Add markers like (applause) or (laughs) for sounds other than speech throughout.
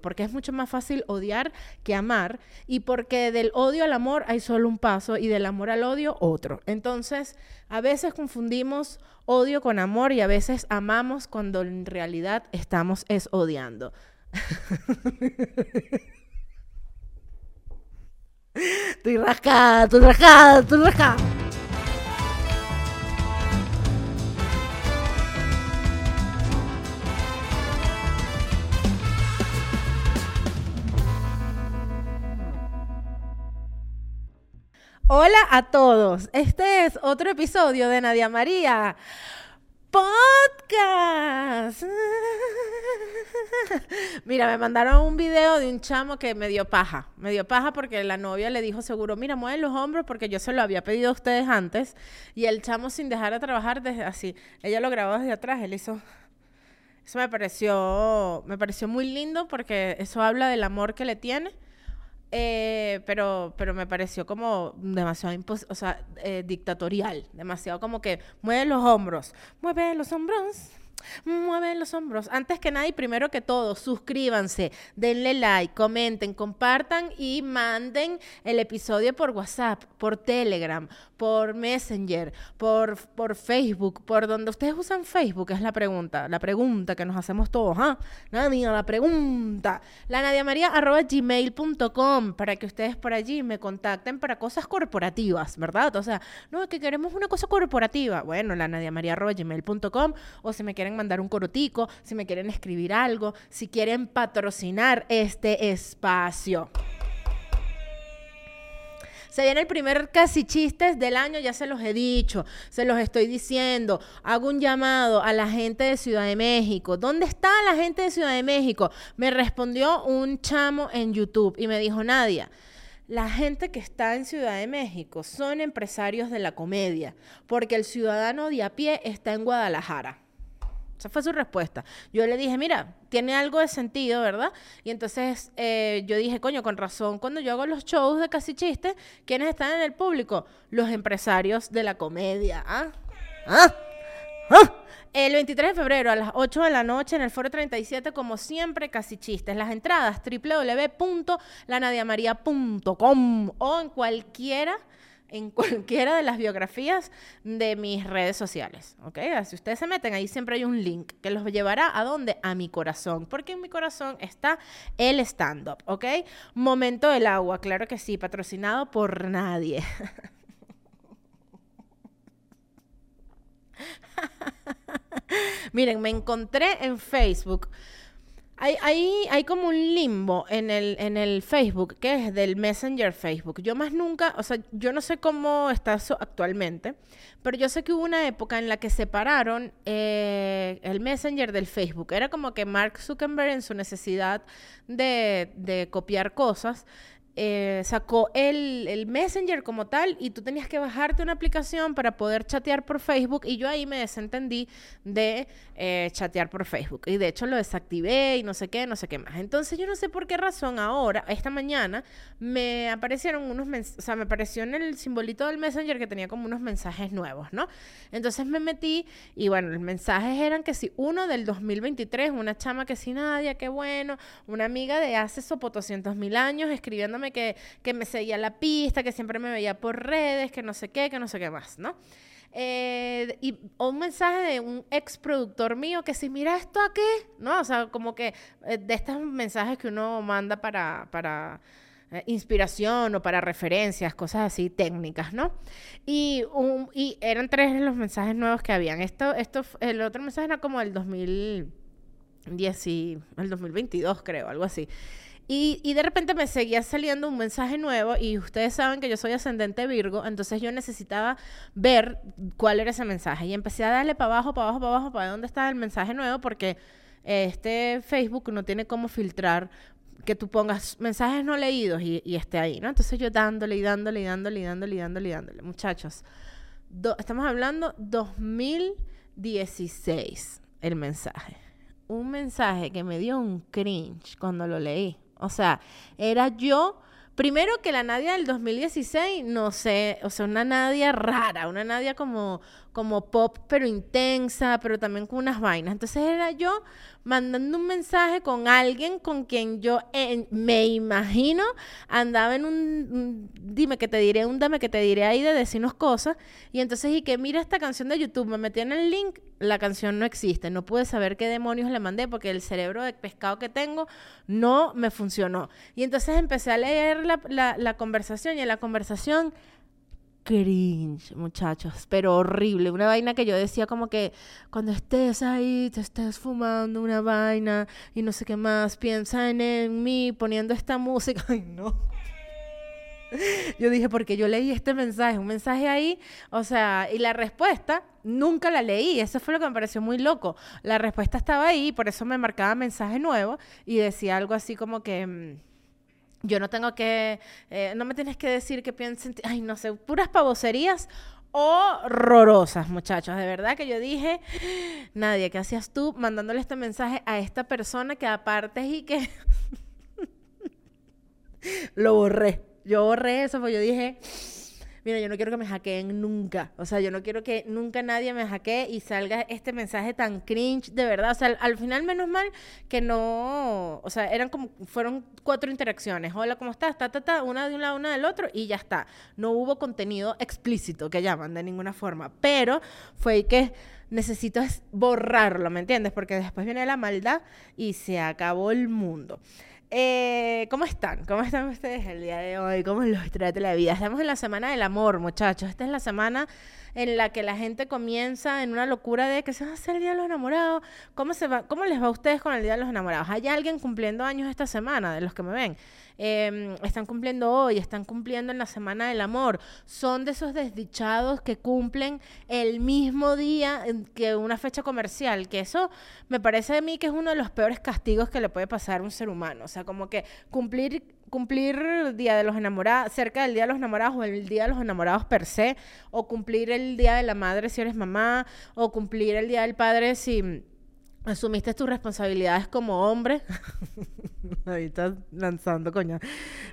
porque es mucho más fácil odiar que amar y porque del odio al amor hay solo un paso y del amor al odio otro. Entonces, a veces confundimos odio con amor y a veces amamos cuando en realidad estamos es odiando. (laughs) estoy rascada, estoy rascada, estoy rascada. Hola a todos. Este es otro episodio de Nadia María Podcast. (laughs) Mira, me mandaron un video de un chamo que me dio paja. Me dio paja porque la novia le dijo seguro, mira, mueve los hombros porque yo se lo había pedido a ustedes antes. Y el chamo sin dejar de trabajar desde así. Ella lo grabó desde atrás, él hizo... Eso me pareció, me pareció muy lindo porque eso habla del amor que le tiene eh, pero, pero me pareció como demasiado o sea, eh, dictatorial, demasiado como que mueve los hombros, mueve los hombros, mueve los hombros. Antes que nada y primero que todo, suscríbanse, denle like, comenten, compartan y manden el episodio por WhatsApp, por Telegram, por Messenger, por, por Facebook, por donde ustedes usan Facebook, es la pregunta, la pregunta que nos hacemos todos, ¿ah? Nadia, la pregunta. La María arroba gmail.com para que ustedes por allí me contacten para cosas corporativas, ¿verdad? O sea, no, es que queremos una cosa corporativa. Bueno, la María arroba gmail.com o si me quieren mandar un corotico, si me quieren escribir algo, si quieren patrocinar este espacio. Se viene el primer casi chistes del año, ya se los he dicho, se los estoy diciendo. Hago un llamado a la gente de Ciudad de México. ¿Dónde está la gente de Ciudad de México? Me respondió un chamo en YouTube y me dijo, Nadia. La gente que está en Ciudad de México son empresarios de la comedia, porque el ciudadano de a pie está en Guadalajara. Esa fue su respuesta. Yo le dije, mira, tiene algo de sentido, ¿verdad? Y entonces eh, yo dije, coño, con razón, cuando yo hago los shows de casi chistes, ¿quiénes están en el público? Los empresarios de la comedia. ¿Ah? ¿Ah? ¿Ah? El 23 de febrero a las 8 de la noche en el Foro 37, como siempre, casi chistes. Las entradas www.lanadiamaria.com o en cualquiera en (laughs) cualquiera de las biografías de mis redes sociales, ¿ok? Si ustedes se meten, ahí siempre hay un link que los llevará a dónde? A mi corazón, porque en mi corazón está el stand-up, ¿ok? Momento del agua, claro que sí, patrocinado por nadie. (laughs) Miren, me encontré en Facebook hay, hay, como un limbo en el, en el Facebook, que es del Messenger Facebook. Yo más nunca, o sea, yo no sé cómo está actualmente, pero yo sé que hubo una época en la que separaron eh, el Messenger del Facebook. Era como que Mark Zuckerberg en su necesidad de, de copiar cosas, eh, sacó el, el, Messenger como tal y tú tenías que bajarte una aplicación para poder chatear por Facebook y yo ahí me desentendí de eh, chatear por Facebook y de hecho lo desactivé y no sé qué, no sé qué más. Entonces yo no sé por qué razón ahora, esta mañana, me aparecieron unos mensajes, o sea, me apareció en el simbolito del Messenger que tenía como unos mensajes nuevos, ¿no? Entonces me metí y bueno, los mensajes eran que si uno del 2023, una chama que si nadie, qué bueno, una amiga de hace sopo 200 mil años escribiéndome que, me seguía la pista, que siempre me veía por redes, que no sé qué, que no sé qué más, ¿no? Eh, y un mensaje de un ex productor mío que si mira esto aquí, ¿no? O sea, como que eh, de estos mensajes que uno manda para, para eh, inspiración o para referencias, cosas así técnicas, ¿no? Y, y eran tres los mensajes nuevos que habían. Esto, esto, el otro mensaje era como el 2010 y el 2022, creo, algo así. Y, de repente me seguía saliendo un mensaje nuevo y ustedes saben que yo soy ascendente Virgo, entonces yo necesitaba ver cuál era ese mensaje. Y empecé a darle para abajo, para abajo, para abajo, para dónde estaba el mensaje nuevo, porque este Facebook no tiene cómo filtrar que tú pongas mensajes no leídos y, esté ahí, ¿no? Entonces yo dándole y dándole y dándole y dándole y dándole y dándole. Muchachos, estamos hablando 2016 el mensaje. Un mensaje que me dio un cringe cuando lo leí. O sea, era yo, primero que la Nadia del 2016, no sé, o sea, una Nadia rara, una Nadia como, como pop, pero intensa, pero también con unas vainas. Entonces era yo mandando un mensaje con alguien con quien yo me imagino andaba en un, dime que te diré, un dame que te diré ahí de decirnos cosas. Y entonces, y que mira esta canción de YouTube, me metí en el link, la canción no existe. No pude saber qué demonios le mandé porque el cerebro de pescado que tengo no me funcionó. Y entonces empecé a leer la, la conversación y en la conversación cringe, muchachos, pero horrible. Una vaina que yo decía como que cuando estés ahí, te estés fumando una vaina y no sé qué más, piensa en, mí poniendo esta música. (laughs) Ay, no. Yo dije, porque yo leí este mensaje, un mensaje ahí, o sea, y la respuesta nunca la leí, eso fue lo que me pareció muy loco. La respuesta estaba ahí, por eso me marcaba mensaje nuevo y decía algo así como que mm, yo no tengo que, eh, no me tienes que decir que piensen, ay, no sé, puras pavoserías horrorosas, muchachos. De verdad que yo dije, nadie, ¿qué hacías tú mandándole este mensaje a esta persona que aparte y que (laughs) lo borré? Yo borré eso porque yo dije, mira, yo no quiero que me hackeen nunca. O sea, yo no quiero que nunca nadie me hackee y salga este mensaje tan cringe, de verdad. O sea, al, final, menos mal que no, o sea, eran como, fueron cuatro interacciones. Hola, ¿cómo estás? Ta, ta, ta, una de un lado, una del otro y ya está. No hubo contenido explícito que llaman de ninguna forma. Pero fue que necesito borrarlo, ¿me entiendes? Porque después viene la maldad y se acabó el mundo. Eh, ¿Cómo están? ¿Cómo están ustedes el día de hoy? ¿Cómo los trata la vida? Estamos en la semana del amor, muchachos. Esta es la semana en la que la gente comienza en una locura de que se va a hacer el Día de los Enamorados. ¿Cómo, se va, ¿Cómo les va a ustedes con el Día de los Enamorados? ¿Hay alguien cumpliendo años esta semana, de los que me ven? Em, están cumpliendo hoy, están cumpliendo en la Semana del Amor. Son de esos desdichados que cumplen el mismo día que una fecha comercial, que eso me parece a mí que es uno de los peores castigos que le puede pasar a un ser humano. O sea, como que cumplir cumplir Día de los Enamorados, cerca del Día de los Enamorados o el Día de los Enamorados per se, o cumplir el Día de la Madre si eres mamá, o cumplir el Día del Padre si asumiste tus responsabilidades como hombre. (laughs) Ahí estás lanzando, coña.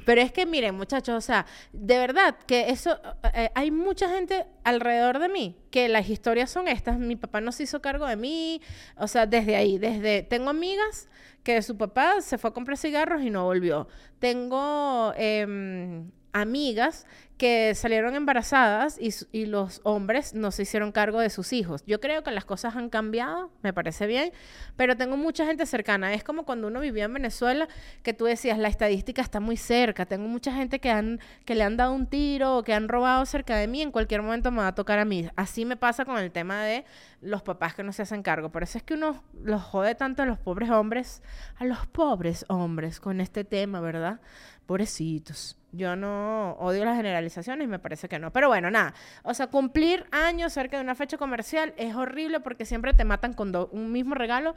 Pero es que, miren, muchachos, o sea, de verdad que eso, eh, eh, hay mucha gente alrededor de mí que las historias son estas. Mi papá no se hizo cargo de mí, o sea, desde ahí, desde, tengo amigas que su papá se fue a comprar cigarros y no volvió. Tengo em, amigas que salieron embarazadas y, los hombres no se hicieron cargo de sus hijos. Yo creo que las cosas han cambiado, me parece bien, pero tengo mucha gente cercana. Es como cuando uno vivía en Venezuela, que tú decías, la estadística está muy cerca. Tengo mucha gente que, han, que le han dado un tiro o que han robado cerca de mí, en cualquier momento me va a tocar a mí. Así me pasa con el tema de los papás que no se hacen cargo. Por eso es que uno los jode tanto a los pobres hombres, a los pobres hombres con este tema, ¿verdad? Pobrecitos. Yo no odio las generalizaciones, me parece que no. Pero bueno, nada. O sea, cumplir años cerca de una fecha comercial es horrible porque siempre te matan con un mismo regalo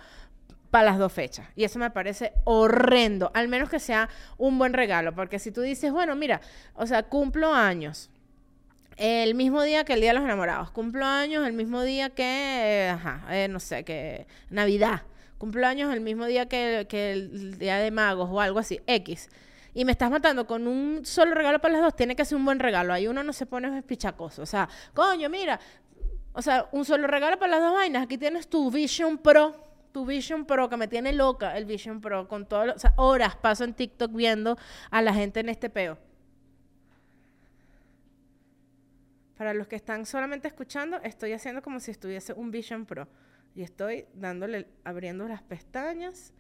para las dos fechas. Y eso me parece horrendo. Al menos que sea un buen regalo. Porque si tú dices, bueno, mira, o sea, cumplo años. El mismo día que el Día de los Enamorados. Cumplo años el mismo día que, ajá, eh, no sé, que Navidad. Cumplo años el mismo día que, que el Día de Magos o algo así. X y me estás matando con un solo regalo para las dos, tiene que ser un buen regalo. Ahí uno no se pone pichacoso. O sea, coño, mira, o sea, un solo regalo para las dos vainas. Aquí tienes tu Vision Pro, tu Vision Pro, que me tiene loca el Vision Pro, con todo, o sea, horas paso en TikTok viendo a la gente en este peo. Para los que están solamente escuchando, estoy haciendo como si estuviese un Vision Pro. Y estoy dándole, abriendo las pestañas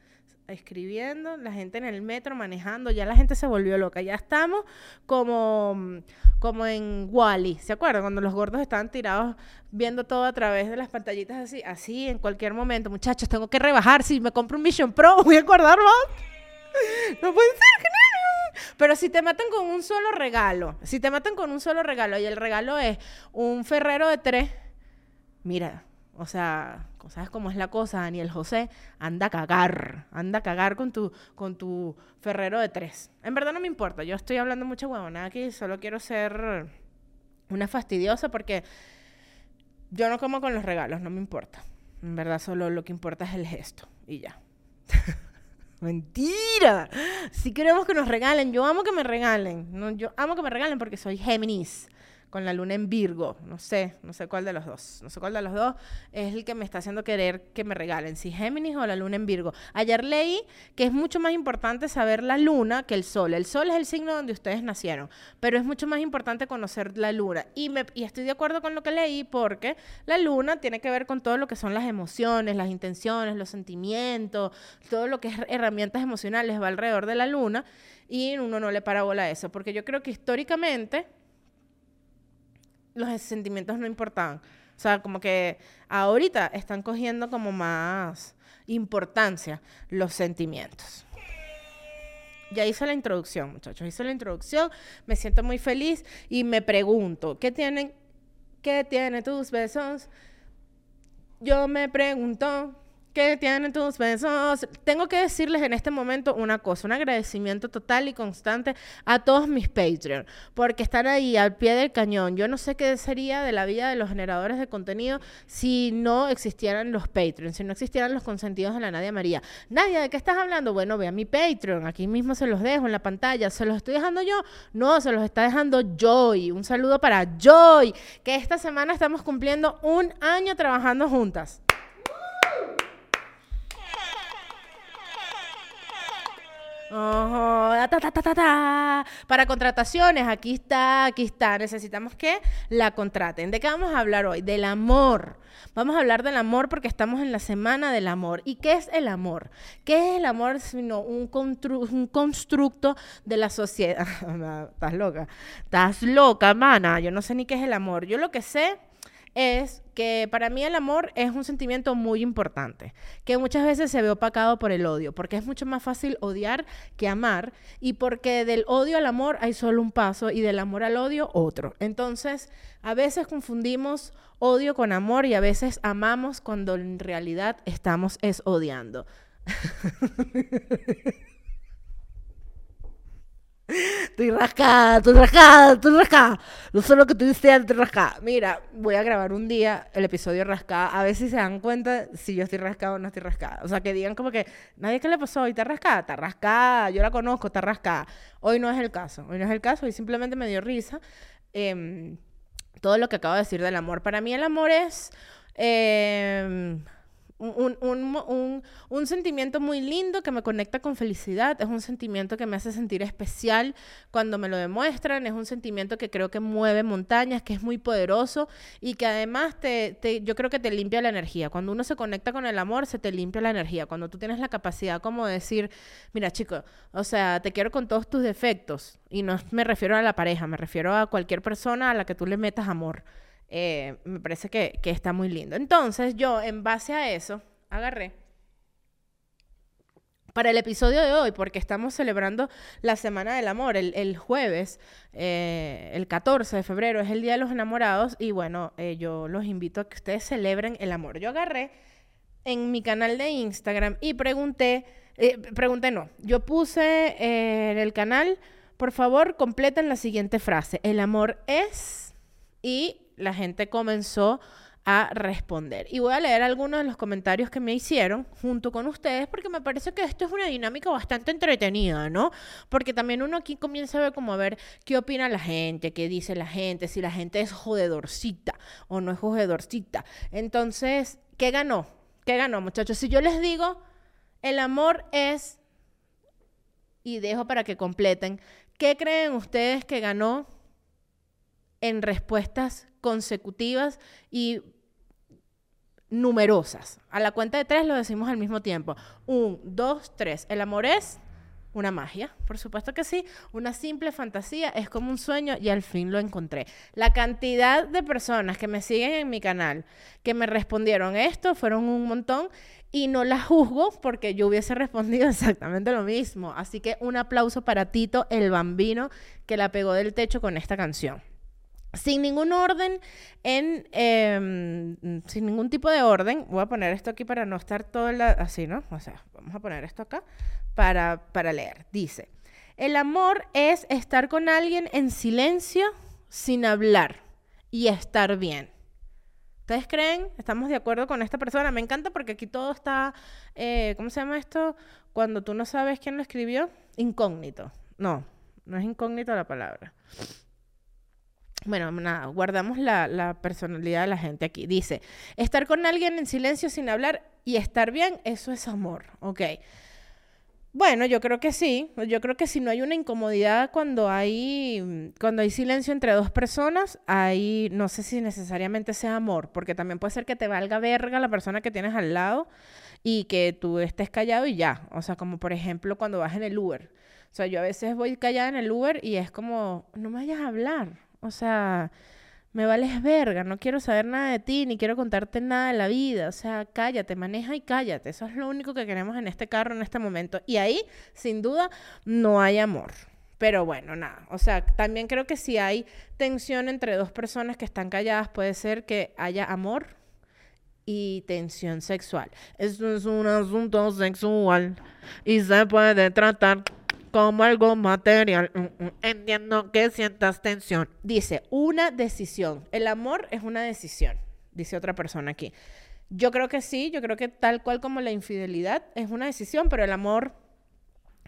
escribiendo, la gente en el metro manejando, ya la gente se volvió loca, ya estamos como, como en Wally, ¿se acuerdan? Cuando los gordos estaban tirados viendo todo a través de las pantallitas así, así en cualquier momento, muchachos, tengo que rebajar, si me compro un Mission Pro, (laughs) voy a acordar No puede ser. Pero si te matan con un solo regalo, si te matan con un solo regalo y el regalo es un ferrero de tres, mira, o sea, ¿sabes cómo es la cosa, Daniel José? Anda a cagar, anda a cagar con tu, con tu ferrero de tres. En verdad no me importa, yo estoy hablando mucha huevonada aquí, solo quiero ser una fastidiosa porque yo no como con los regalos, no me importa. En verdad solo lo que importa es el gesto y ya. (laughs) Mentira. Si queremos que nos regalen, yo amo que me regalen. yo amo que me regalen porque soy Géminis. Con la luna en Virgo, no sé, no sé cuál de los dos, no sé cuál de los dos es el que me está haciendo querer que me regalen, si Géminis o la luna en Virgo. Ayer leí que es mucho más importante saber la luna que el sol. El sol es el signo donde ustedes nacieron, pero es mucho más importante conocer la luna. Y, me, y estoy de acuerdo con lo que leí porque la luna tiene que ver con todo lo que son las emociones, las intenciones, los sentimientos, todo lo que es herramientas emocionales va alrededor de la luna y uno no le para bola a eso, porque yo creo que históricamente los sentimientos no importaban. O sea, como que ahorita están cogiendo como más importancia los sentimientos. Ya hice la introducción, muchachos. Hice la introducción, me siento muy feliz y me pregunto, ¿qué tienen? ¿Qué tienen tus besos? Yo me pregunto, que tienen tus besos. Tengo que decirles en este momento una cosa, un agradecimiento total y constante a todos mis Patreon, porque están ahí al pie del cañón. Yo no sé qué sería de la vida de los generadores de contenido si no existieran los Patreon, si no existieran los consentidos de la Nadia María. Nadia, ¿de qué estás hablando? Bueno, ve a mi Patreon, aquí mismo se los dejo en la pantalla. ¿Se los estoy dejando yo? No, se los está dejando Joy. Un saludo para Joy, que esta semana estamos cumpliendo un año trabajando juntas. Para contrataciones, aquí está, aquí está. Necesitamos que la contraten. ¿De qué vamos a hablar hoy? Del amor. Vamos a hablar del amor porque estamos en la semana del amor. ¿Y qué es el amor? ¿Qué es el amor sino un, un constructo de la sociedad? (laughs) Estás loca. Estás loca, mana. Yo no sé ni qué es el amor. Yo lo que sé es que para mí el amor es un sentimiento muy importante, que muchas veces se ve opacado por el odio, porque es mucho más fácil odiar que amar y porque del odio al amor hay solo un paso y del amor al odio otro. Entonces, a veces confundimos odio con amor y a veces amamos cuando en realidad estamos es odiando. (laughs) Estoy rascada, estoy rascada, estoy rascada. No sé lo que tú dices, estoy rascada. Mira, voy a grabar un día el episodio rascada. A ver si se dan cuenta si yo estoy rascada o no estoy rascada. O sea, que digan como que, nadie que le pasó hoy está rascada, está rascada, yo la conozco, está rascada. Hoy no es el caso, hoy no es el caso, hoy simplemente me dio risa. Em, todo lo que acabo de decir del amor. Para mí el amor es... Eh, un, un, un, sentimiento muy lindo que me conecta con felicidad, es un sentimiento que me hace sentir especial cuando me lo demuestran, es un sentimiento que creo que mueve montañas, que es muy poderoso y que además te, te, yo creo que te limpia la energía. Cuando uno se conecta con el amor, se te limpia la energía. Cuando tú tienes la capacidad como de decir, mira chico, o sea, te quiero con todos tus defectos y no me refiero a la pareja, me refiero a cualquier persona a la que tú le metas amor. Eh, me parece que, está muy lindo. Entonces yo, en base a eso, agarré para el episodio de hoy, porque estamos celebrando la Semana del Amor, el, jueves, eh, el 14 de febrero es el Día de los Enamorados y bueno, eh, yo los invito a que ustedes celebren el amor. Yo agarré en mi canal de Instagram y pregunté, pregunté no, yo puse en el canal, por favor, completen la siguiente frase, el amor es y la gente comenzó a responder. Y voy a leer algunos de los comentarios que me hicieron junto con ustedes porque me parece que esto es una dinámica bastante entretenida, ¿no? Porque también uno aquí comienza a ver como a ver qué opina la gente, qué dice la gente, si la gente es jodedorcita o no es jodedorcita. Entonces, ¿qué ganó? ¿Qué ganó, muchachos? Si yo les digo, el amor es, y dejo para que completen, ¿qué creen ustedes que ganó en respuestas consecutivas y numerosas. A la cuenta de tres lo decimos al mismo tiempo. Un, dos, tres. El amor es una magia, por supuesto que sí. Una simple fantasía, es como un sueño y al fin lo encontré. La cantidad de personas que me siguen en mi canal que me respondieron esto fueron un montón y no las juzgo porque yo hubiese (laughs) respondido exactamente lo mismo. Así que un aplauso para Tito, el bambino, que la pegó del techo con esta canción sin ningún orden, en, em, sin ningún tipo de orden, voy a poner esto aquí para no estar todo así, ¿no? O sea, vamos a poner esto acá para, para leer. Dice, el amor es estar con alguien en silencio, sin hablar y estar bien. ¿Ustedes creen? ¿Estamos de acuerdo con esta persona? Me encanta porque aquí todo está, eh, ¿cómo se llama esto? Cuando tú no sabes quién lo escribió, incógnito. No, no es incógnito la palabra. Bueno, nada, guardamos la, personalidad de la gente aquí. Dice, estar con alguien en silencio sin hablar y estar bien, eso es amor. Ok. Bueno, yo creo que sí. Yo creo que si no hay una incomodidad cuando hay, cuando hay silencio entre dos personas, ahí no sé si necesariamente sea amor, porque también puede ser que te valga verga la persona que tienes al lado y que tú estés callado y ya. O sea, como por ejemplo cuando vas en el Uber. O sea, yo a veces voy callada en el Uber y es como, no me vayas a hablar. O sea, me vales verga, no quiero saber nada de ti, ni quiero contarte nada de la vida. O sea, cállate, maneja y cállate. Eso es lo único que queremos en este carro en este momento. Y ahí, sin duda, no hay amor. Pero bueno, nada. O sea, también creo que si hay tensión entre dos personas que están calladas, puede ser que haya amor y tensión sexual. Esto es un asunto sexual y se puede tratar como algo material. Mm, mm, entiendo que sientas tensión. Dice, una decisión. El amor es una decisión, dice otra persona aquí. Yo creo que sí, yo creo que tal cual como la infidelidad es una decisión, pero el amor,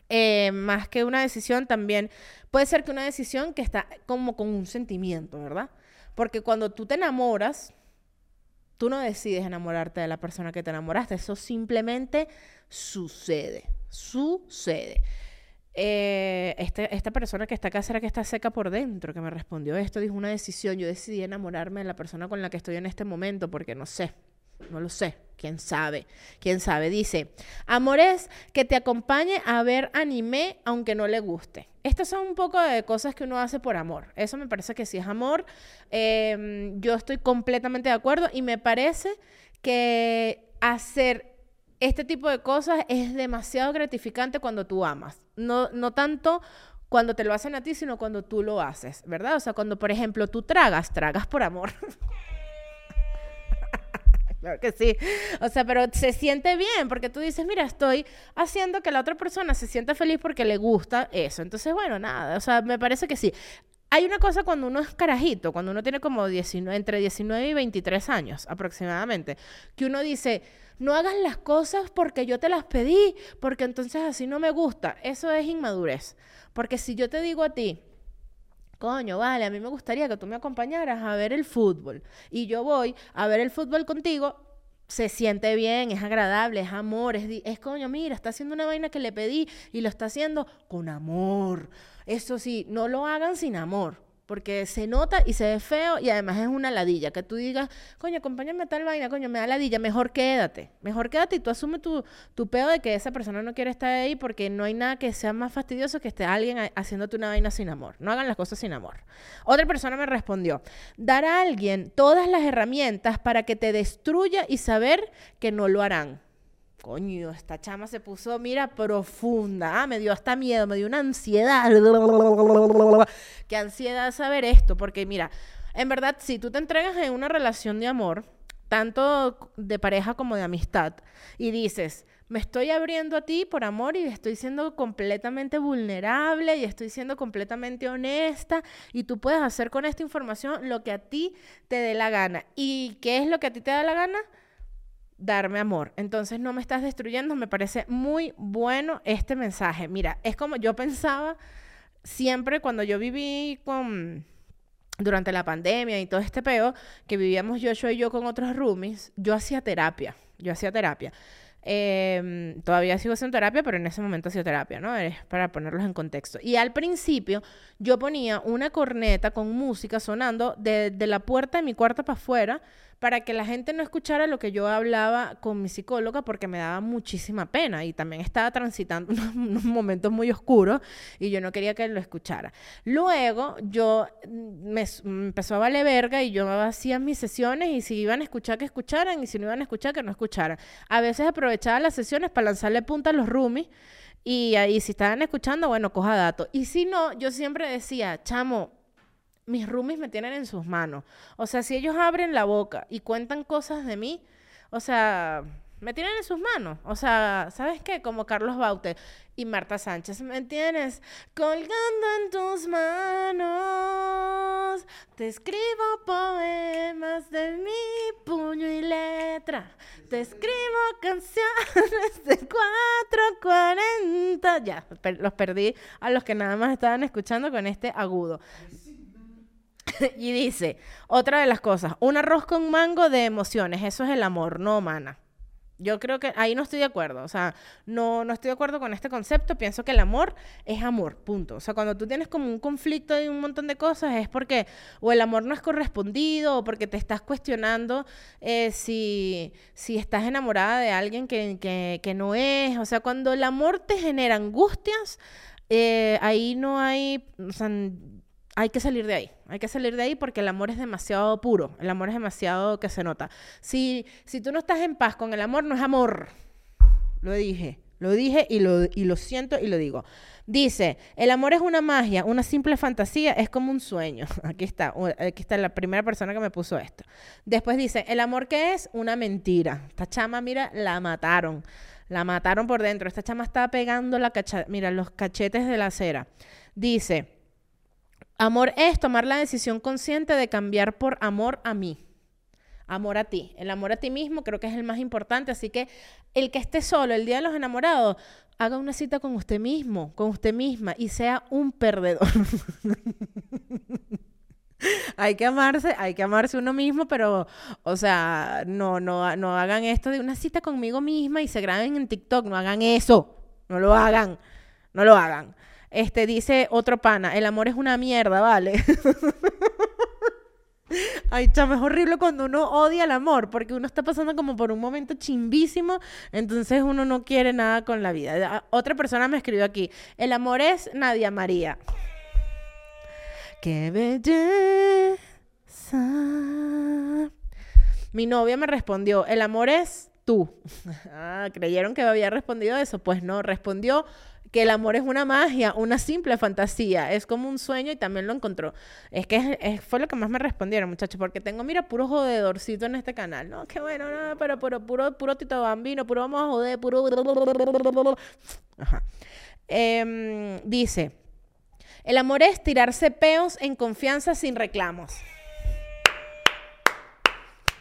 eh, más que una decisión, también puede ser que una decisión que está como con un sentimiento, ¿verdad? Porque cuando tú te enamoras, tú no decides enamorarte de la persona que te enamoraste, eso simplemente sucede, sucede. Eh, este, esta persona que está acá será que está seca por dentro, que me respondió esto, dijo una decisión, yo decidí enamorarme de la persona con la que estoy en este momento porque no sé, no lo sé, quién sabe, quién sabe. Dice, amor es que te acompañe a ver anime aunque no le guste. Estas son un poco de cosas que uno hace por amor. Eso me parece que sí es amor. Em, yo estoy completamente de acuerdo y me parece que hacer este tipo de cosas es demasiado gratificante cuando tú amas. No, no tanto cuando te lo hacen a ti, sino cuando tú lo haces, ¿verdad? O sea, cuando, por ejemplo, tú tragas, tragas por amor. (laughs) claro que sí. O sea, pero se siente bien porque tú dices, mira, estoy haciendo que la otra persona se sienta feliz porque le gusta eso. Entonces, bueno, nada. O sea, me parece que sí. Hay una cosa cuando uno es carajito, cuando uno tiene como 19, entre 19 y 23 años aproximadamente, que uno dice, no hagas las cosas porque yo te las pedí, porque entonces así no me gusta. Eso es inmadurez. Porque si yo te digo a ti, coño, vale, a mí me gustaría que tú me acompañaras a ver el fútbol y yo voy a ver el fútbol contigo, se siente bien, es agradable, es amor, es, es coño, mira, está haciendo una vaina que le pedí y lo está haciendo con amor. Eso sí, no lo hagan sin amor porque se nota y se ve feo y además es una ladilla. Que tú digas, coño, acompáñame a tal vaina, coño, me da ladilla, mejor quédate. Mejor quédate y tú asume tu, tu de que esa persona no quiere estar ahí porque no hay nada que sea más fastidioso que esté alguien haciéndote una vaina sin amor. No hagan las cosas sin amor. Otra persona me respondió, dar a alguien todas las herramientas para que te destruya y saber que no lo harán. Coño, esta chama se puso, mira, profunda. Ah, me dio hasta miedo, me dio una ansiedad. Qué ansiedad saber esto, porque mira, en verdad, si tú te entregas en una relación de amor, tanto de pareja como de amistad, y dices, me estoy abriendo a ti por amor y estoy siendo completamente vulnerable y estoy siendo completamente honesta y tú puedes hacer con esta información lo que a ti te dé la gana. ¿Y qué es lo que a ti te da la gana? Darme amor. Entonces no me estás destruyendo. Me parece muy bueno este mensaje. Mira, es como yo pensaba siempre cuando yo viví con durante la pandemia y todo este peo, que vivíamos yo y yo con otros roomies, yo hacía terapia. Yo hacía terapia. Em, todavía sigo haciendo terapia, pero en ese momento hacía terapia, ¿no? Es para ponerlos en contexto. Y al principio yo ponía una corneta con música sonando de, de la puerta de mi cuarto para afuera para que la gente no escuchara lo que yo hablaba con mi psicóloga porque me daba muchísima pena y también estaba transitando (laughs) unos, momentos muy oscuros y yo no quería que lo escuchara. Luego yo mm, me, empezó a valer verga y yo hacía mis sesiones y si iban a escuchar que escucharan y si no iban a escuchar que no escucharan. A veces aprovechaba las sesiones para lanzarle punta a los roomies y ahí si estaban escuchando, bueno, coja datos. Y si no, yo siempre decía, chamo, mis roomies me tienen en sus manos. O sea, si ellos abren la boca y cuentan cosas de mí, o sea, me tienen en sus manos. O sea, ¿sabes qué? Como Carlos Baute y Marta Sánchez, ¿me tienes? Colgando en tus manos, te escribo poemas de mi puño y letra. Te escribo canciones de 440. Ya, los perdí a los que nada más estaban escuchando con este agudo. (laughs) y dice, otra de las cosas, un arroz con mango de emociones, eso es el amor, no, mana. Yo creo que ahí no estoy de acuerdo, o sea, no, no estoy de acuerdo con este concepto, pienso que el amor es amor, punto. O sea, cuando tú tienes como un conflicto y un montón de cosas es porque o el amor no es correspondido o porque te estás cuestionando eh, si, si estás enamorada de alguien que, que, que, no es, o sea, cuando el amor te genera angustias, eh, ahí no hay, hay que salir de ahí. Hay que salir de ahí porque el amor es demasiado puro. El amor es demasiado que se nota. Si, si tú no estás en paz con el amor, no es amor. Lo dije. Lo dije y lo, y lo siento y lo digo. Dice, el amor es una magia, una simple fantasía, es como un sueño. (laughs) Aquí está, aquí está la primera persona que me puso esto. Después dice, el amor que es una mentira. Esta chama, mira, la mataron. La mataron por dentro. Esta chama está pegando la cacha mira, los cachetes de la acera. Dice, Amor es tomar la decisión consciente de cambiar por amor a mí. Amor a ti. El amor a ti mismo creo que es el más importante. Así que el que esté solo el día de los enamorados, haga una cita con usted mismo, con usted misma y sea un perdedor. (laughs) hay que amarse, hay que amarse uno mismo, pero, o sea, no, no, no hagan esto de una cita conmigo misma y se graben en TikTok. No hagan eso. No lo hagan. No lo hagan. Este dice otro pana, el amor es una mierda, ¿vale? (laughs) Ay, chama, es horrible cuando uno odia el amor, porque uno está pasando como por un momento chimbísimo, entonces uno no quiere nada con la vida. Otra persona me escribió aquí, el amor es Nadia María. Qué belleza. Mi novia me respondió, el amor es tú. (laughs) ah, ¿creyeron que había respondido eso? Pues no, respondió que el amor es una magia, una simple fantasía, es como un sueño y también lo encontró. Es que fue lo que más me respondieron, muchachos, porque tengo, mira, puro jodedorcito en este canal, ¿no? Qué bueno, no, pero puro, puro, puro Tito Bambino, puro vamos a joder, puro... Dice, el amor es tirarse peos en confianza sin reclamos.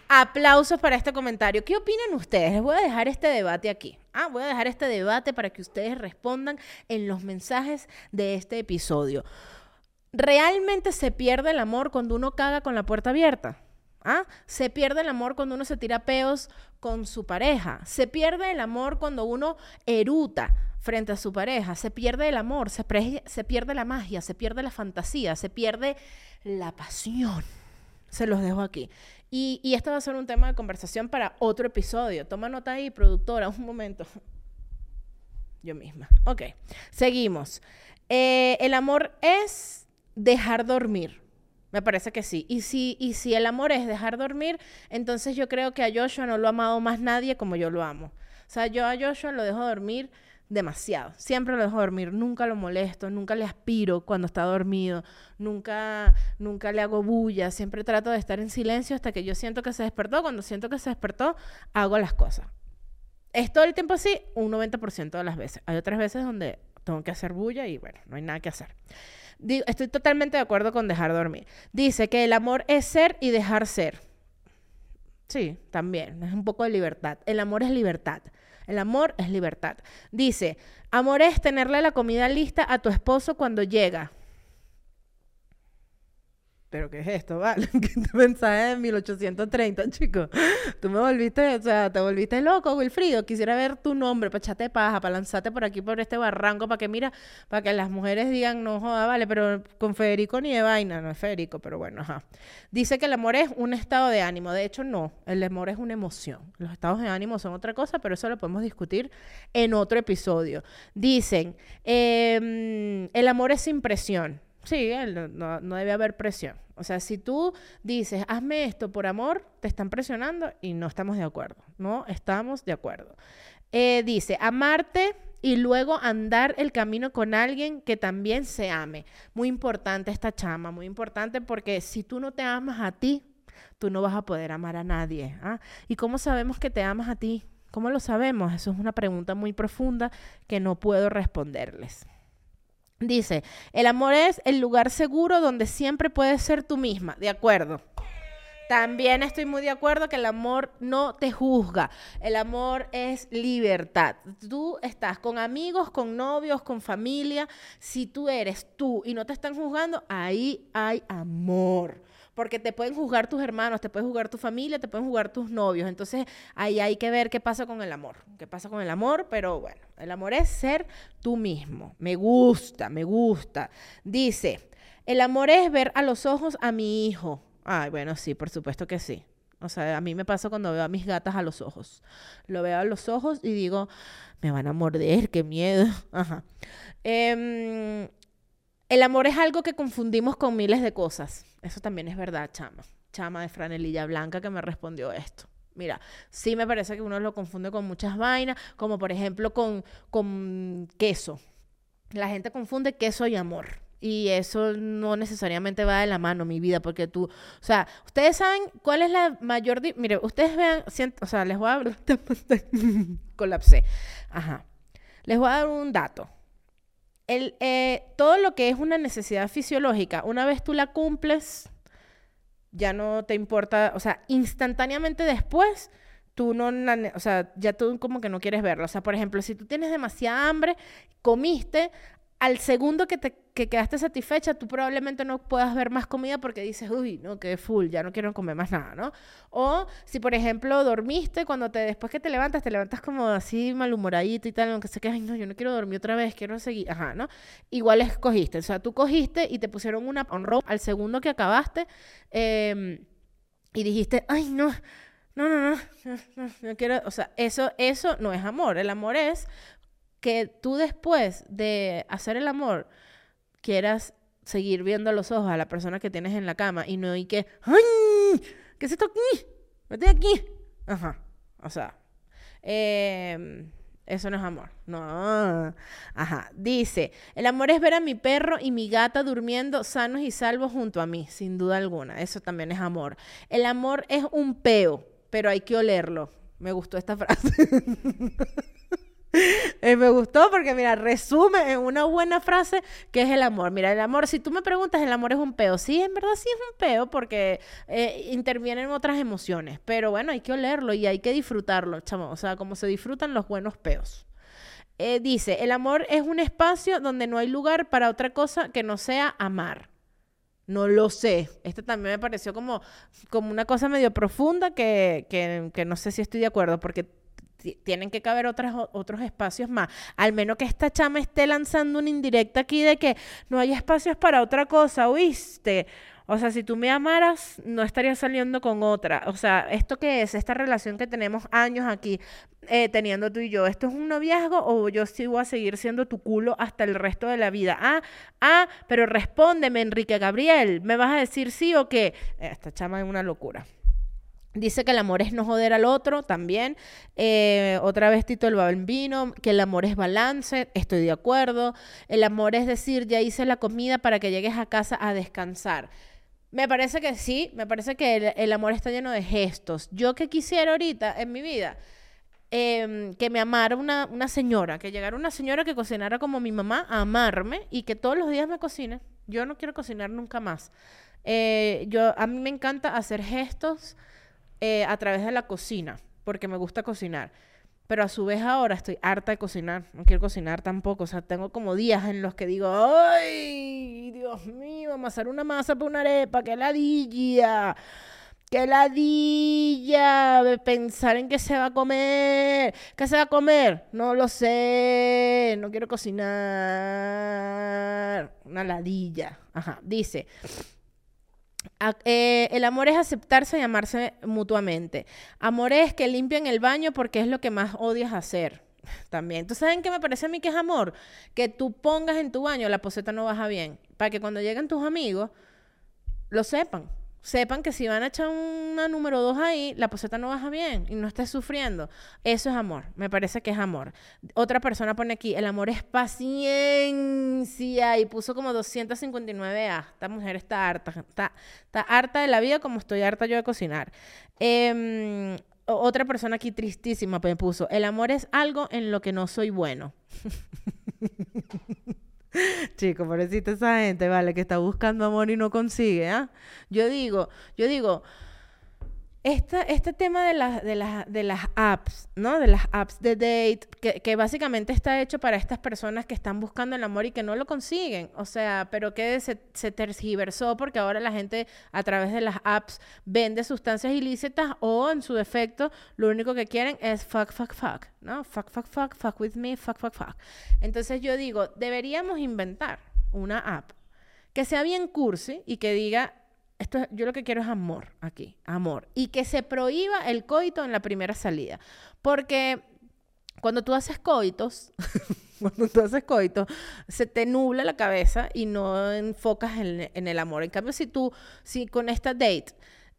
Aplausos para este comentario. ¿Qué opinan ustedes? Les voy a dejar este debate aquí. Ah, voy a dejar este debate para que ustedes respondan en los mensajes de este episodio. ¿Realmente se pierde el amor cuando uno caga con la puerta abierta? ¿Ah? Se pierde el amor cuando uno se tira peos con su pareja. Se pierde el amor cuando uno eruta frente a su pareja. Se pierde el amor, se, se pierde la magia, se pierde la fantasía, se pierde la pasión. Se los dejo aquí. Y, y esto va a ser un tema de conversación para otro episodio. Toma nota ahí, productora, un momento. Yo misma. Ok, seguimos. Eh, el amor es dejar dormir. Me parece que sí. Y si, y si el amor es dejar dormir, entonces yo creo que a Joshua no lo ha amado más nadie como yo lo amo. O sea, yo a Joshua lo dejo dormir demasiado. Siempre lo dejo dormir, nunca lo molesto, nunca le aspiro cuando está dormido, nunca, nunca le hago bulla, siempre trato de estar en silencio hasta que yo siento que se despertó. Cuando siento que se despertó, hago las cosas. ¿Es todo el tiempo así? Un 90% de las veces. Hay otras veces donde tengo que hacer bulla y bueno, no hay nada que hacer. estoy totalmente de acuerdo con dejar dormir. Dice que el amor es ser y dejar ser. Sí, también, es un poco de libertad. El amor es libertad. El amor es libertad. Dice, amor es tenerle la comida lista a tu esposo cuando llega. ¿Pero qué es esto, vale? (laughs) ¿Qué mensaje de 1830, chicos? Tú me volviste, o sea, te volviste loco, Wilfrido. Quisiera ver tu nombre para echarte paja, para lanzarte por aquí, por este barranco, para que, mira, para que las mujeres digan, no joda, vale, pero con Federico ni de vaina, no es Federico, pero bueno, ajá. Dice que el amor es un estado de ánimo. De hecho, no, el amor es una emoción. Los estados de ánimo son otra cosa, pero eso lo podemos discutir en otro episodio. Dicen, em, el amor es impresión. Sí, no, no, debe haber presión. O sea, si tú dices, hazme esto por amor, te están presionando y no estamos de acuerdo. No estamos de acuerdo. Eh, dice, amarte y luego andar el camino con alguien que también se ame. Muy importante esta chama, muy importante porque si tú no te amas a ti, tú no vas a poder amar a nadie. ¿ah? ¿Y cómo sabemos que te amas a ti? ¿Cómo lo sabemos? Eso es una pregunta muy profunda que no puedo responderles. Dice, el amor es el lugar seguro donde siempre puedes ser tú misma. De acuerdo. También estoy muy de acuerdo que el amor no te juzga. El amor es libertad. Tú estás con amigos, con novios, con familia. Si tú eres tú y no te están juzgando, ahí hay amor. Porque te pueden juzgar tus hermanos, te pueden juzgar tu familia, te pueden juzgar tus novios. Entonces ahí hay que ver qué pasa con el amor. ¿Qué pasa con el amor? Pero bueno, el amor es ser tú mismo. Me gusta, me gusta. Dice, el amor es ver a los ojos a mi hijo. Ay, bueno, sí, por supuesto que sí. O sea, a mí me pasa cuando veo a mis gatas a los ojos. Lo veo a los ojos y digo, me van a morder, qué miedo. (laughs) Ajá. Em, el amor es algo que confundimos con miles de cosas. Eso también es verdad, chama. Chama de franelilla blanca que me respondió esto. Mira, sí me parece que uno lo confunde con muchas vainas, como por ejemplo con, con queso. La gente confunde queso y amor. Y eso no necesariamente va de la mano, mi vida, porque tú, o sea, ustedes saben cuál es la mayor, mire, ustedes vean, o sea, les voy a (laughs) colapsé, ajá, les voy a dar un dato. El, eh, todo lo que es una necesidad fisiológica, una vez tú la cumples, ya no te importa, o sea, instantáneamente después, tú no, o sea, ya tú como que no quieres verlo. O sea, por ejemplo, si tú tienes demasiada hambre, comiste, al segundo que te que quedaste satisfecha, tú probablemente no puedas ver más comida porque dices, uy, no, quedé full, ya no quiero comer más nada, ¿no? O si, por ejemplo, dormiste, cuando te, después que te levantas, te levantas como así malhumoradito y tal, aunque se que, ay, no, yo no quiero dormir otra vez, quiero seguir, ajá, ¿no? Igual escogiste, o sea, tú cogiste y te pusieron una on rope al segundo que acabaste em, y dijiste, ay, no, no, no, no, no, no, quiero, o sea, eso, eso no es amor, el amor es que tú después de hacer el amor quieras seguir viendo a los ojos a la persona que tienes en la cama y no y que, ¡ay! ¿Qué es esto aquí? Vete aquí. Ajá. O sea, em, eso no es amor. No. Ajá. Dice, el amor es ver a mi perro y mi gata durmiendo sanos y salvos junto a mí, sin duda alguna. Eso también es amor. El amor es un peo, pero hay que olerlo. Me gustó esta (laughs) frase. (laughs) Eh, me gustó porque, mira, resume en una buena frase que es el amor. Mira, el amor, si tú me preguntas, el amor es un peo. Sí, en verdad sí es un peo porque eh, intervienen otras emociones. Pero bueno, hay que olerlo y hay que disfrutarlo, chamo. O sea, como se disfrutan los buenos peos. Eh, dice, el amor es un espacio donde no hay lugar para otra cosa que no sea amar. No lo sé. Este también me pareció como, como una cosa medio profunda que, que, que no sé si estoy de acuerdo, porque tienen que caber otras, otros espacios más. Al menos que esta chama esté lanzando una indirecta aquí de que no hay espacios para otra cosa, ¿oíste? O sea, si tú me amaras, no estaría saliendo con otra. O sea, ¿esto qué es? Esta relación que tenemos años aquí eh, teniendo tú y yo. ¿Esto es un noviazgo o yo voy a seguir siendo tu culo hasta el resto de la vida? Ah, ah, pero respóndeme, Enrique Gabriel. ¿Me vas a decir sí o qué? Esta chama es una locura. Dice que el amor es no joder al otro también. Eh, otra vez Tito el Bambino, que el amor es balance, estoy de acuerdo. El amor es decir, ya hice la comida para que llegues a casa a descansar. Me parece que sí, me parece que el, amor está lleno de gestos. Yo que quisiera ahorita en mi vida, em, que me amara una, una, señora, que llegara una señora que cocinara como mi mamá, a amarme y que todos los días me cocine. Yo no quiero cocinar nunca más. Eh, yo, a mí me encanta hacer gestos eh, a través de la cocina, porque me gusta cocinar. Pero a su vez ahora estoy harta de cocinar. No quiero cocinar tampoco. O sea, tengo como días en los que digo, ¡ay! Dios mío, amasar una masa para una arepa, qué ladilla. ¡Qué ladilla! Pensar en qué se va a comer. ¿Qué se va a comer? No lo sé. No quiero cocinar. Una ladilla. Ajá. Dice. Eh, el amor es aceptarse y amarse mutuamente. Amor es que limpien el baño porque es lo que más odias hacer. (laughs) También. ¿Tú saben qué me parece a mí que es amor? Que tú pongas en tu baño la poseta no baja bien. Para que cuando lleguen tus amigos lo sepan sepan que si van a echar una número dos ahí, la poseta no baja bien y no estés sufriendo. Eso es amor, me parece que es amor. Otra persona pone aquí, el amor es paciencia y puso como 259A. Esta mujer está harta, está, está harta de la vida como estoy harta yo de cocinar. Em, otra persona aquí tristísima me puso, el amor es algo en lo que no soy bueno. (laughs) (laughs) Chico, pobrecita esa gente, vale, que está buscando amor y no consigue, ¿ah? Yo digo, yo digo, este tema de, de, de las apps, ¿no? De las apps de date, que, que, básicamente está hecho para estas personas que están buscando el amor y que no lo consiguen. O sea, pero que se, se tergiversó porque ahora la gente a través de las apps vende sustancias ilícitas o en su defecto lo único que quieren es fuck, fuck, fuck, ¿no? Fuck, fuck, fuck, fuck with me, fuck, fuck, fuck. Entonces yo digo, deberíamos inventar una app que sea bien cursi y que diga esto, yo lo que quiero es amor aquí, amor. Y que se prohíba el coito en la primera salida. Porque cuando tú haces coitos, (laughs) cuando tú haces coitos, se te nubla la cabeza y no enfocas en, el amor. En cambio, si tú, si con esta date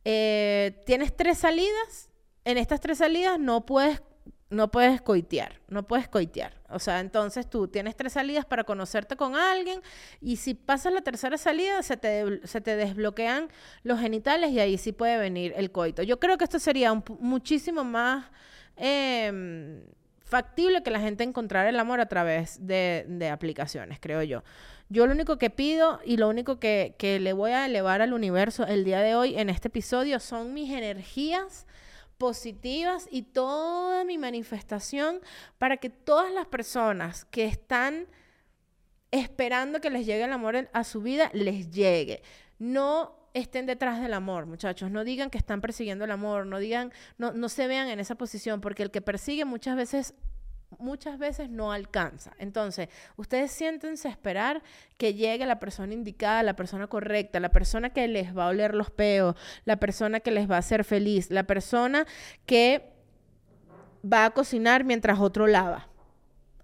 eh, tienes tres salidas, en estas tres salidas no puedes no puedes coitear, no puedes coitear. O sea, entonces tú tienes tres salidas para conocerte con alguien y si pasas la tercera salida se te, se te desbloquean los genitales y ahí sí puede venir el coito. Yo creo que esto sería muchísimo más em, factible que la gente encontrara el amor a través de, de, aplicaciones, creo yo. Yo lo único que pido y lo único que, que le voy a elevar al universo el día de hoy en este episodio son mis energías positivas y toda mi manifestación para que todas las personas que están esperando que les llegue el amor a su vida, les llegue. No estén detrás del amor, muchachos. No digan que están persiguiendo el amor, no digan, no, no se vean en esa posición, porque el que persigue muchas veces muchas veces no alcanza. Entonces, ustedes siéntense a esperar que llegue la persona indicada, la persona correcta, la persona que les va a oler los peos, la persona que les va a hacer feliz, la persona que va a cocinar mientras otro lava.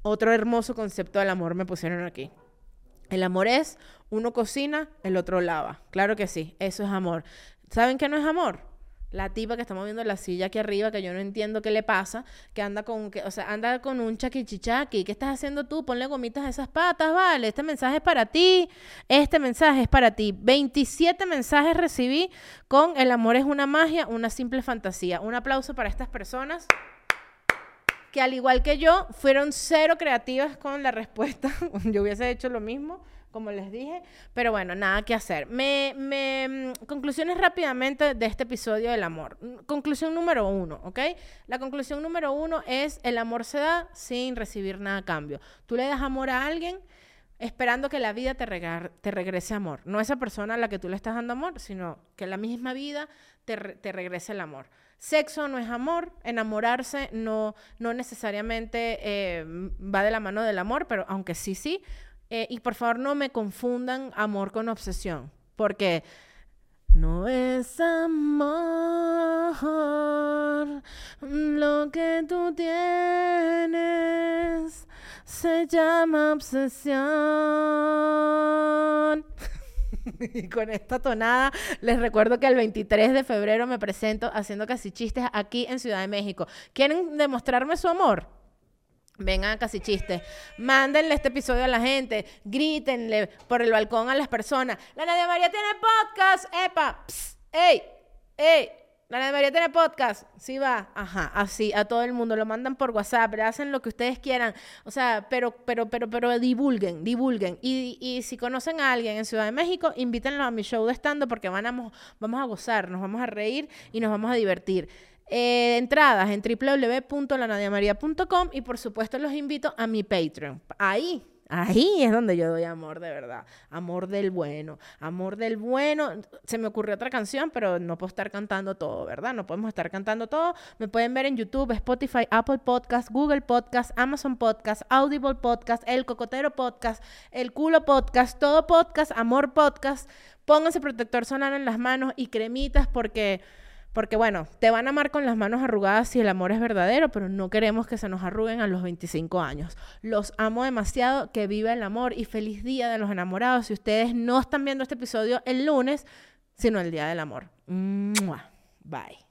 Otro hermoso concepto del amor me pusieron aquí. El amor es uno cocina, el otro lava. Claro que sí, eso es amor. ¿Saben qué no es amor? La tipa que está moviendo la silla aquí arriba, que yo no entiendo qué le pasa, que anda con, que, o sea, anda con un chaquichichaqui. ¿Qué estás haciendo tú? Ponle gomitas a esas patas, vale. Este mensaje es para ti. Este mensaje es para ti. 27 mensajes recibí con El amor es una magia, una simple fantasía. Un aplauso para estas personas que al igual que yo, fueron cero creativas con la respuesta. (laughs) yo hubiese hecho lo mismo como les dije. Pero bueno, nada que hacer. Me, mm, conclusiones rápidamente de este episodio del amor. Mm, conclusión número uno, ¿ok? La conclusión número uno es el amor se da sin recibir nada a cambio. Tú le das amor a alguien esperando que la vida te, te regrese amor. No esa persona a la que tú le estás dando amor, sino que la misma vida te, te regrese el amor. Sexo no es amor, enamorarse no, no necesariamente eh, va de la mano del amor, pero aunque sí, sí, eh, y por favor no me confundan amor con obsesión, porque no es amor lo que tú tienes, se llama obsesión. (laughs) y con esta tonada les recuerdo que el 23 de febrero me presento haciendo casi chistes aquí en Ciudad de México. ¿Quieren demostrarme su amor? Vengan casi chistes. Mándenle este episodio a la gente. Grítenle por el balcón a las personas. La Nadia María tiene podcast. ¡Epa! ¡Ey! ¡Ey! La Nadia María tiene podcast. Sí va. Ajá. Así, a todo el mundo. Lo mandan por WhatsApp. hacen lo que ustedes quieran. O sea, pero, pero, pero, pero divulguen, divulguen. Y, y si conocen a alguien en Ciudad de México, invítenlo a mi show de stand porque van vamos a gozar, nos vamos a reír y nos vamos a divertir. Eh, entradas en www.lanadiamaria.com y por supuesto los invito a mi Patreon. Ahí, ahí es donde yo doy amor de verdad. Amor del bueno. Amor del bueno. Se me ocurrió otra canción, pero no puedo estar cantando todo, ¿verdad? No podemos estar cantando todo. Me pueden ver en YouTube, Spotify, Apple Podcast, Google Podcast, Amazon Podcast, Audible Podcast, El Cocotero Podcast, El Culo Podcast, todo podcast, Amor Podcast. Pónganse protector solar en las manos y cremitas porque porque bueno, te van a amar con las manos arrugadas si el amor es verdadero, pero no queremos que se nos arruguen a los 25 años. Los amo demasiado, que viva el amor y feliz día de los enamorados. Si ustedes no están viendo este episodio el lunes, sino el día del amor. Bye.